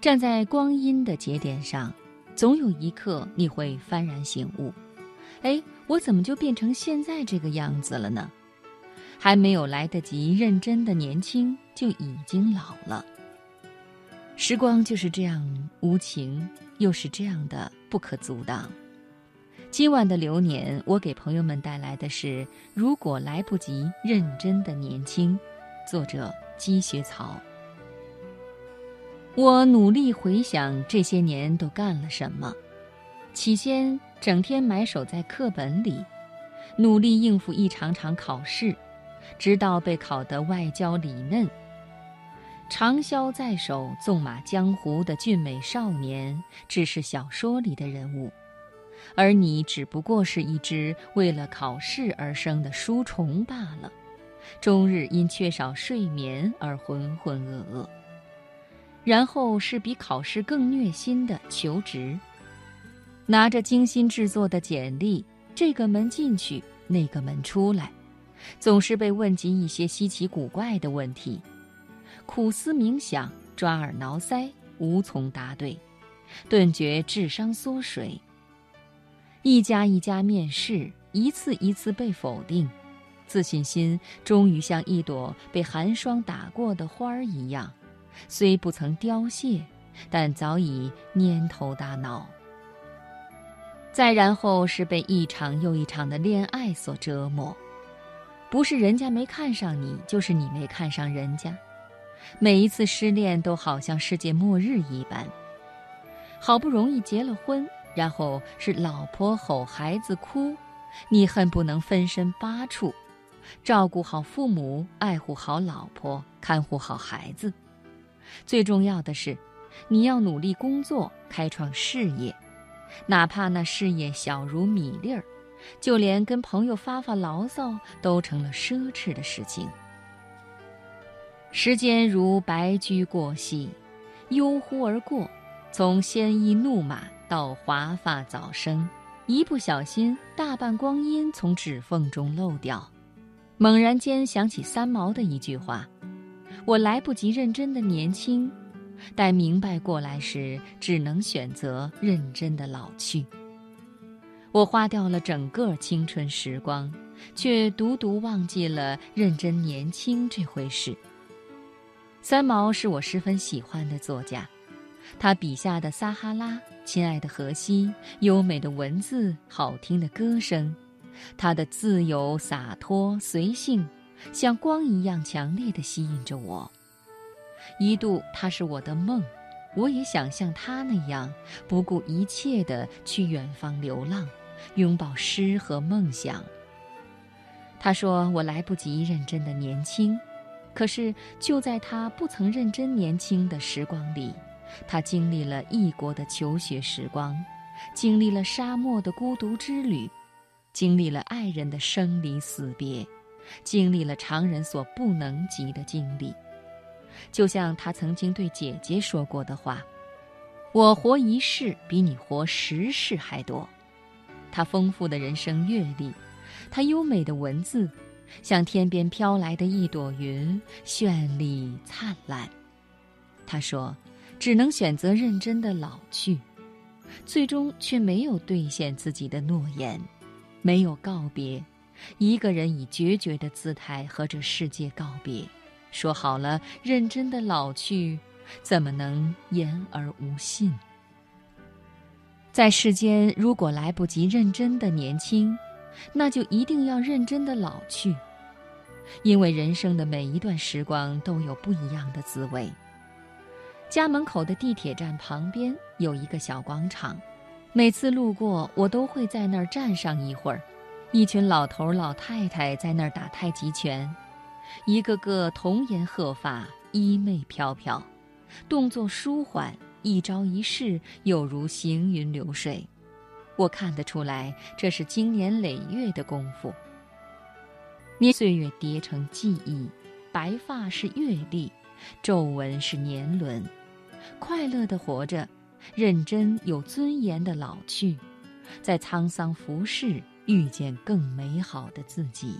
站在光阴的节点上，总有一刻你会幡然醒悟：哎，我怎么就变成现在这个样子了呢？还没有来得及认真的年轻，就已经老了。时光就是这样无情，又是这样的不可阻挡。今晚的流年，我给朋友们带来的是《如果来不及认真的年轻》，作者积雪草。我努力回想这些年都干了什么，起先整天埋首在课本里，努力应付一场场考试，直到被考得外焦里嫩。长箫在手，纵马江湖的俊美少年，只是小说里的人物，而你只不过是一只为了考试而生的书虫罢了，终日因缺少睡眠而浑浑噩噩。然后是比考试更虐心的求职，拿着精心制作的简历，这个门进去，那个门出来，总是被问及一些稀奇古怪的问题。苦思冥想，抓耳挠腮，无从答对，顿觉智商缩水。一家一家面试，一次一次被否定，自信心终于像一朵被寒霜打过的花儿一样，虽不曾凋谢，但早已蔫头大脑。再然后是被一场又一场的恋爱所折磨，不是人家没看上你，就是你没看上人家。每一次失恋都好像世界末日一般。好不容易结了婚，然后是老婆吼孩子哭，你恨不能分身八处，照顾好父母，爱护好老婆，看护好孩子。最重要的是，你要努力工作，开创事业，哪怕那事业小如米粒儿，就连跟朋友发发牢骚都成了奢侈的事情。时间如白驹过隙，悠忽而过。从鲜衣怒马到华发早生，一不小心，大半光阴从指缝中漏掉。猛然间想起三毛的一句话：“我来不及认真的年轻，待明白过来时，只能选择认真的老去。”我花掉了整个青春时光，却独独忘记了认真年轻这回事。三毛是我十分喜欢的作家，他笔下的撒哈拉、亲爱的荷西、优美的文字、好听的歌声，他的自由洒脱、随性，像光一样强烈地吸引着我。一度他是我的梦，我也想像他那样，不顾一切地去远方流浪，拥抱诗和梦想。他说：“我来不及认真的年轻。”可是，就在他不曾认真年轻的时光里，他经历了异国的求学时光，经历了沙漠的孤独之旅，经历了爱人的生离死别，经历了常人所不能及的经历。就像他曾经对姐姐说过的话：“我活一世比你活十世还多。”他丰富的人生阅历，他优美的文字。像天边飘来的一朵云，绚丽灿烂。他说：“只能选择认真的老去。”最终却没有兑现自己的诺言，没有告别，一个人以决绝的姿态和这世界告别。说好了认真的老去，怎么能言而无信？在世间，如果来不及认真的年轻。那就一定要认真的老去，因为人生的每一段时光都有不一样的滋味。家门口的地铁站旁边有一个小广场，每次路过我都会在那儿站上一会儿。一群老头老太太在那儿打太极拳，一个个童颜鹤发，衣袂飘飘，动作舒缓，一招一式有如行云流水。我看得出来，这是经年累月的功夫。年岁月叠成记忆，白发是阅历，皱纹是年轮。快乐的活着，认真有尊严的老去，在沧桑浮世遇见更美好的自己。